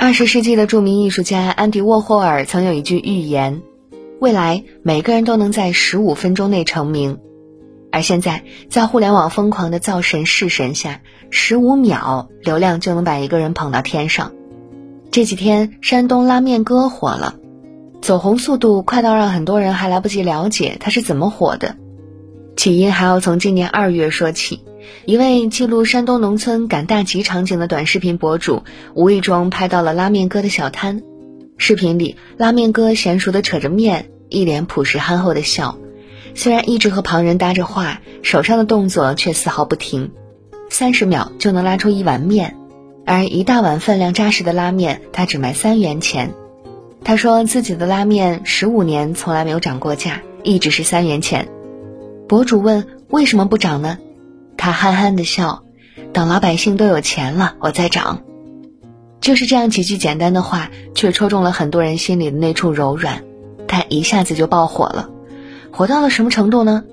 二十世纪的著名艺术家安迪沃霍尔曾有一句预言：未来每个人都能在十五分钟内成名。而现在，在互联网疯狂的造神弑神下，十五秒流量就能把一个人捧到天上。这几天，山东拉面哥火了，走红速度快到让很多人还来不及了解他是怎么火的。起因还要从今年二月说起。一位记录山东农村赶大集场景的短视频博主，无意中拍到了拉面哥的小摊。视频里，拉面哥娴熟地扯着面，一脸朴实憨厚的笑。虽然一直和旁人搭着话，手上的动作却丝毫不停。三十秒就能拉出一碗面，而一大碗分量扎实的拉面，他只卖三元钱。他说自己的拉面十五年从来没有涨过价，一直是三元钱。博主问：为什么不涨呢？他憨憨的笑，等老百姓都有钱了，我再涨。就是这样几句简单的话，却戳中了很多人心里的那处柔软。他一下子就爆火了，火到了什么程度呢？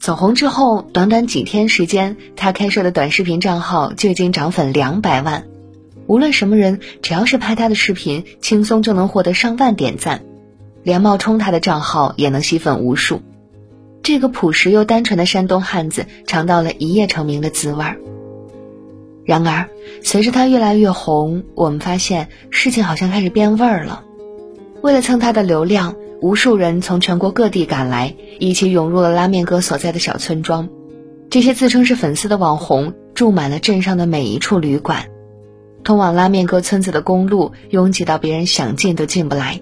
走红之后，短短几天时间，他开设的短视频账号就已经涨粉两百万。无论什么人，只要是拍他的视频，轻松就能获得上万点赞，连冒充他的账号也能吸粉无数。这个朴实又单纯的山东汉子尝到了一夜成名的滋味儿。然而，随着他越来越红，我们发现事情好像开始变味儿了。为了蹭他的流量，无数人从全国各地赶来，一起涌入了拉面哥所在的小村庄。这些自称是粉丝的网红住满了镇上的每一处旅馆，通往拉面哥村子的公路拥挤到别人想进都进不来。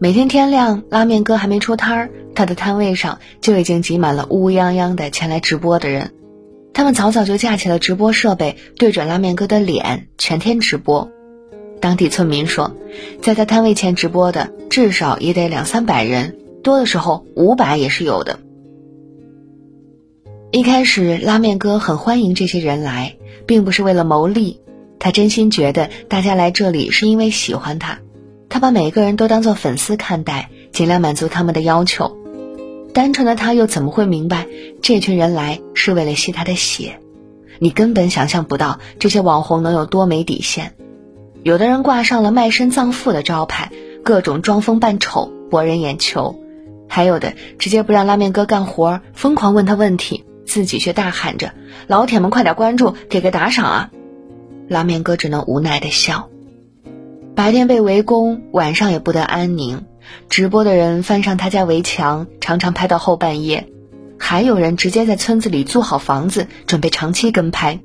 每天天亮，拉面哥还没出摊儿。他的摊位上就已经挤满了乌泱泱的前来直播的人，他们早早就架起了直播设备，对准拉面哥的脸，全天直播。当地村民说，在他摊位前直播的至少也得两三百人，多的时候五百也是有的。一开始，拉面哥很欢迎这些人来，并不是为了牟利，他真心觉得大家来这里是因为喜欢他，他把每个人都当做粉丝看待，尽量满足他们的要求。单纯的他又怎么会明白，这群人来是为了吸他的血？你根本想象不到这些网红能有多没底线。有的人挂上了卖身葬父的招牌，各种装疯扮丑博人眼球；还有的直接不让拉面哥干活，疯狂问他问题，自己却大喊着：“老铁们快点关注，给个打赏啊！”拉面哥只能无奈的笑。白天被围攻，晚上也不得安宁。直播的人翻上他家围墙，常常拍到后半夜；还有人直接在村子里租好房子，准备长期跟拍。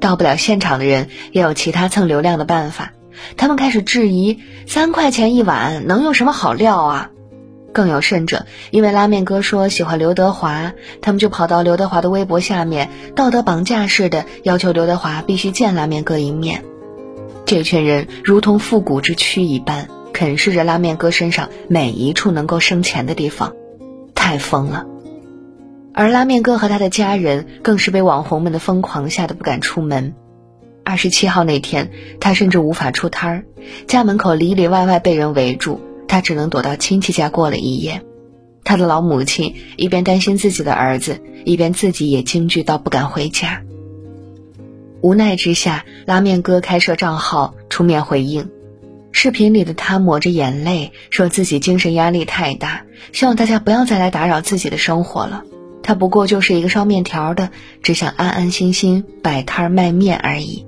到不了现场的人也有其他蹭流量的办法，他们开始质疑：三块钱一碗能有什么好料啊？更有甚者，因为拉面哥说喜欢刘德华，他们就跑到刘德华的微博下面，道德绑架似的要求刘德华必须见拉面哥一面。这群人如同复古之躯一般。啃噬着拉面哥身上每一处能够生钱的地方，太疯了。而拉面哥和他的家人更是被网红们的疯狂吓得不敢出门。二十七号那天，他甚至无法出摊儿，家门口里里外外被人围住，他只能躲到亲戚家过了一夜。他的老母亲一边担心自己的儿子，一边自己也惊惧到不敢回家。无奈之下，拉面哥开设账号出面回应。视频里的他抹着眼泪，说自己精神压力太大，希望大家不要再来打扰自己的生活了。他不过就是一个烧面条的，只想安安心心摆摊卖面而已。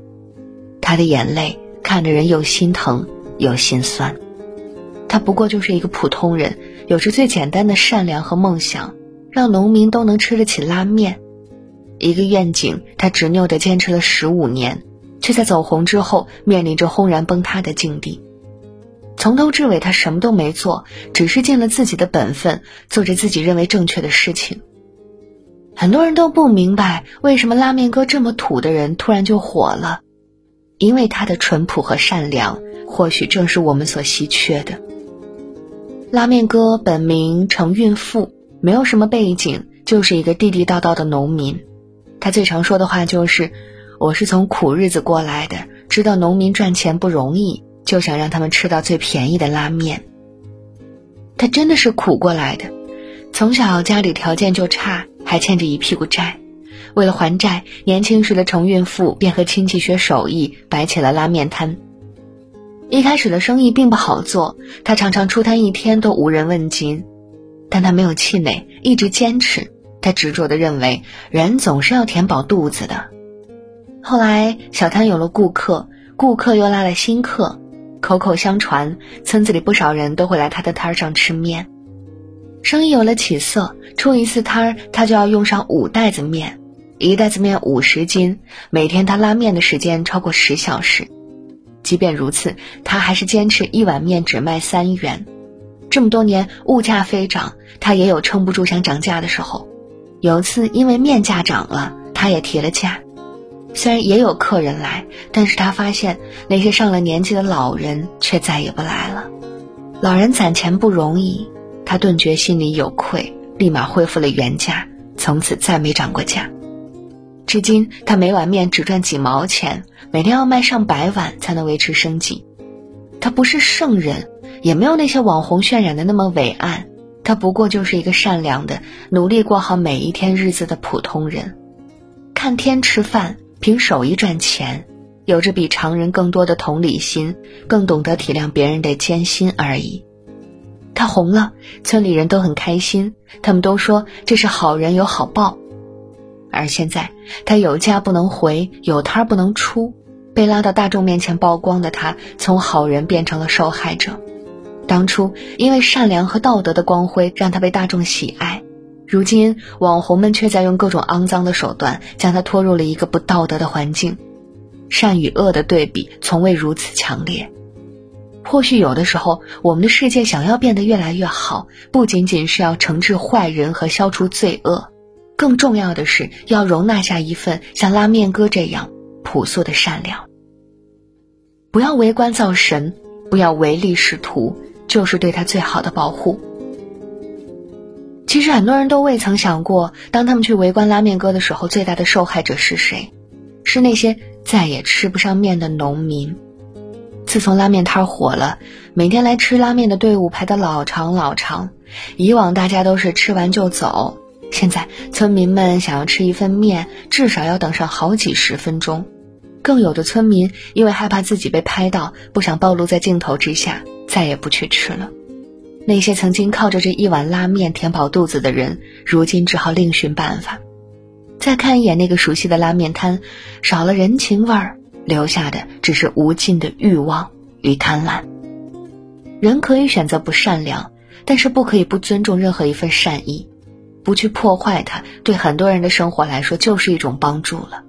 他的眼泪看着人又心疼又心酸。他不过就是一个普通人，有着最简单的善良和梦想，让农民都能吃得起拉面。一个愿景，他执拗地坚持了十五年，却在走红之后面临着轰然崩塌的境地。从头至尾，他什么都没做，只是尽了自己的本分，做着自己认为正确的事情。很多人都不明白，为什么拉面哥这么土的人突然就火了，因为他的淳朴和善良，或许正是我们所稀缺的。拉面哥本名程运富，没有什么背景，就是一个地地道道的农民。他最常说的话就是：“我是从苦日子过来的，知道农民赚钱不容易。”就想让他们吃到最便宜的拉面。他真的是苦过来的，从小家里条件就差，还欠着一屁股债。为了还债，年轻时的程运富便和亲戚学手艺，摆起了拉面摊，一开始的生意并不好做，他常常出摊一天都无人问津，但他没有气馁，一直坚持。他执着地认为，人总是要填饱肚子的。后来，小摊有了顾客，顾客又拉了新客，口口相传，村子里不少人都会来他的摊儿上吃面。生意有了起色，出一次摊儿，他就要用上五袋子面，一袋子面五十斤，每天他拉面的时间超过十小时。即便如此，他还是坚持一碗面只卖三元。这么多年，物价飞涨，他也有撑不住想涨价的时候。有一次，因为面价涨了，他也提了价。虽然也有客人来，但是他发现那些上了年纪的老人却再也不来了。老人攒钱不容易，他顿觉心里有愧，立马恢复了原价，从此再没涨过价。至今，他每碗面只赚几毛钱，每天要卖上百碗才能维持生计。他不是圣人，也没有那些网红渲染的那么伟岸。他不过就是一个善良的、努力过好每一天日子的普通人，看天吃饭，凭手艺赚钱，有着比常人更多的同理心，更懂得体谅别人的艰辛而已。他红了，村里人都很开心，他们都说这是好人有好报。而现在，他有家不能回，有摊不能出，被拉到大众面前曝光的他，从好人变成了受害者。当初因为善良和道德的光辉让他被大众喜爱，如今网红们却在用各种肮脏的手段将他拖入了一个不道德的环境，善与恶的对比从未如此强烈。或许有的时候，我们的世界想要变得越来越好，不仅仅是要惩治坏人和消除罪恶，更重要的是要容纳下一份像拉面哥这样朴素的善良。不要为官造神，不要唯利是图。就是对他最好的保护。其实很多人都未曾想过，当他们去围观拉面哥的时候，最大的受害者是谁？是那些再也吃不上面的农民。自从拉面摊火了，每天来吃拉面的队伍排得老长老长。以往大家都是吃完就走，现在村民们想要吃一份面，至少要等上好几十分钟。更有的村民因为害怕自己被拍到，不想暴露在镜头之下。再也不去吃了。那些曾经靠着这一碗拉面填饱肚子的人，如今只好另寻办法。再看一眼那个熟悉的拉面摊，少了人情味儿，留下的只是无尽的欲望与贪婪。人可以选择不善良，但是不可以不尊重任何一份善意，不去破坏它。对很多人的生活来说，就是一种帮助了。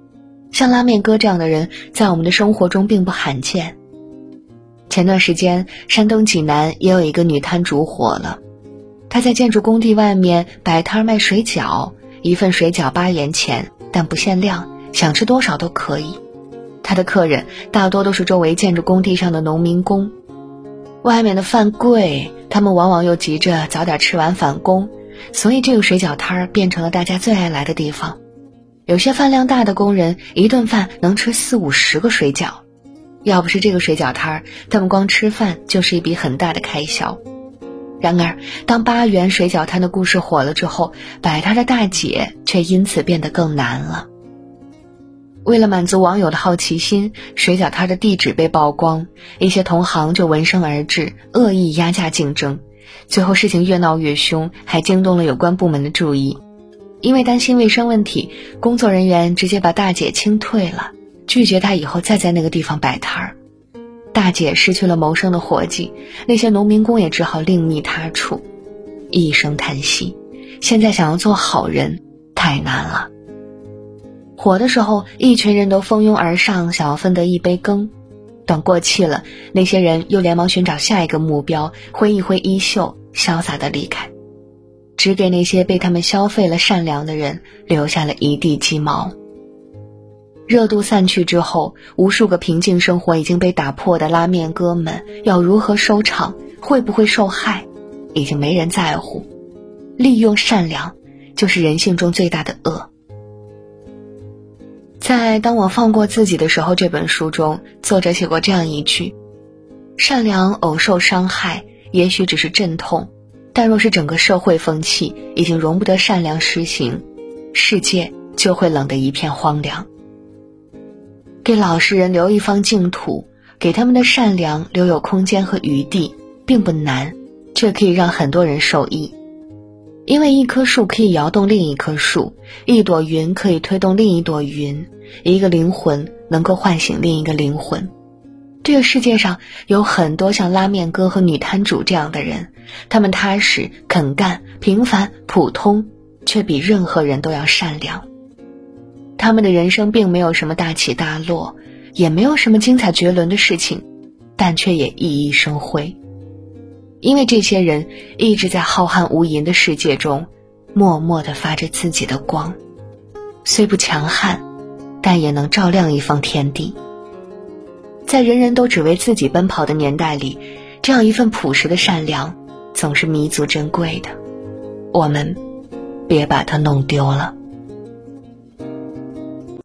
像拉面哥这样的人，在我们的生活中并不罕见。前段时间，山东济南也有一个女摊主火了。她在建筑工地外面摆摊卖水饺，一份水饺八元钱，但不限量，想吃多少都可以。她的客人大多都是周围建筑工地上的农民工。外面的饭贵，他们往往又急着早点吃完返工，所以这个水饺摊儿变成了大家最爱来的地方。有些饭量大的工人，一顿饭能吃四五十个水饺。要不是这个水饺摊儿，他们光吃饭就是一笔很大的开销。然而，当八元水饺摊的故事火了之后，摆摊的大姐却因此变得更难了。为了满足网友的好奇心，水饺摊的地址被曝光，一些同行就闻声而至，恶意压价竞争。最后事情越闹越凶，还惊动了有关部门的注意。因为担心卫生问题，工作人员直接把大姐清退了。拒绝他以后再在那个地方摆摊儿，大姐失去了谋生的活计，那些农民工也只好另觅他处，一声叹息。现在想要做好人太难了。火的时候，一群人都蜂拥而上，想要分得一杯羹；等过气了，那些人又连忙寻找下一个目标，挥一挥衣袖，潇洒的离开，只给那些被他们消费了善良的人留下了一地鸡毛。热度散去之后，无数个平静生活已经被打破的拉面哥们要如何收场？会不会受害？已经没人在乎。利用善良，就是人性中最大的恶。在《当我放过自己的时候》这本书中，作者写过这样一句：“善良偶受伤害，也许只是阵痛，但若是整个社会风气已经容不得善良施行，世界就会冷得一片荒凉。”给老实人留一方净土，给他们的善良留有空间和余地，并不难，却可以让很多人受益。因为一棵树可以摇动另一棵树，一朵云可以推动另一朵云，一个灵魂能够唤醒另一个灵魂。这个世界上有很多像拉面哥和女摊主这样的人，他们踏实肯干、平凡普通，却比任何人都要善良。他们的人生并没有什么大起大落，也没有什么精彩绝伦的事情，但却也熠熠生辉。因为这些人一直在浩瀚无垠的世界中，默默地发着自己的光，虽不强悍，但也能照亮一方天地。在人人都只为自己奔跑的年代里，这样一份朴实的善良，总是弥足珍贵的。我们别把它弄丢了。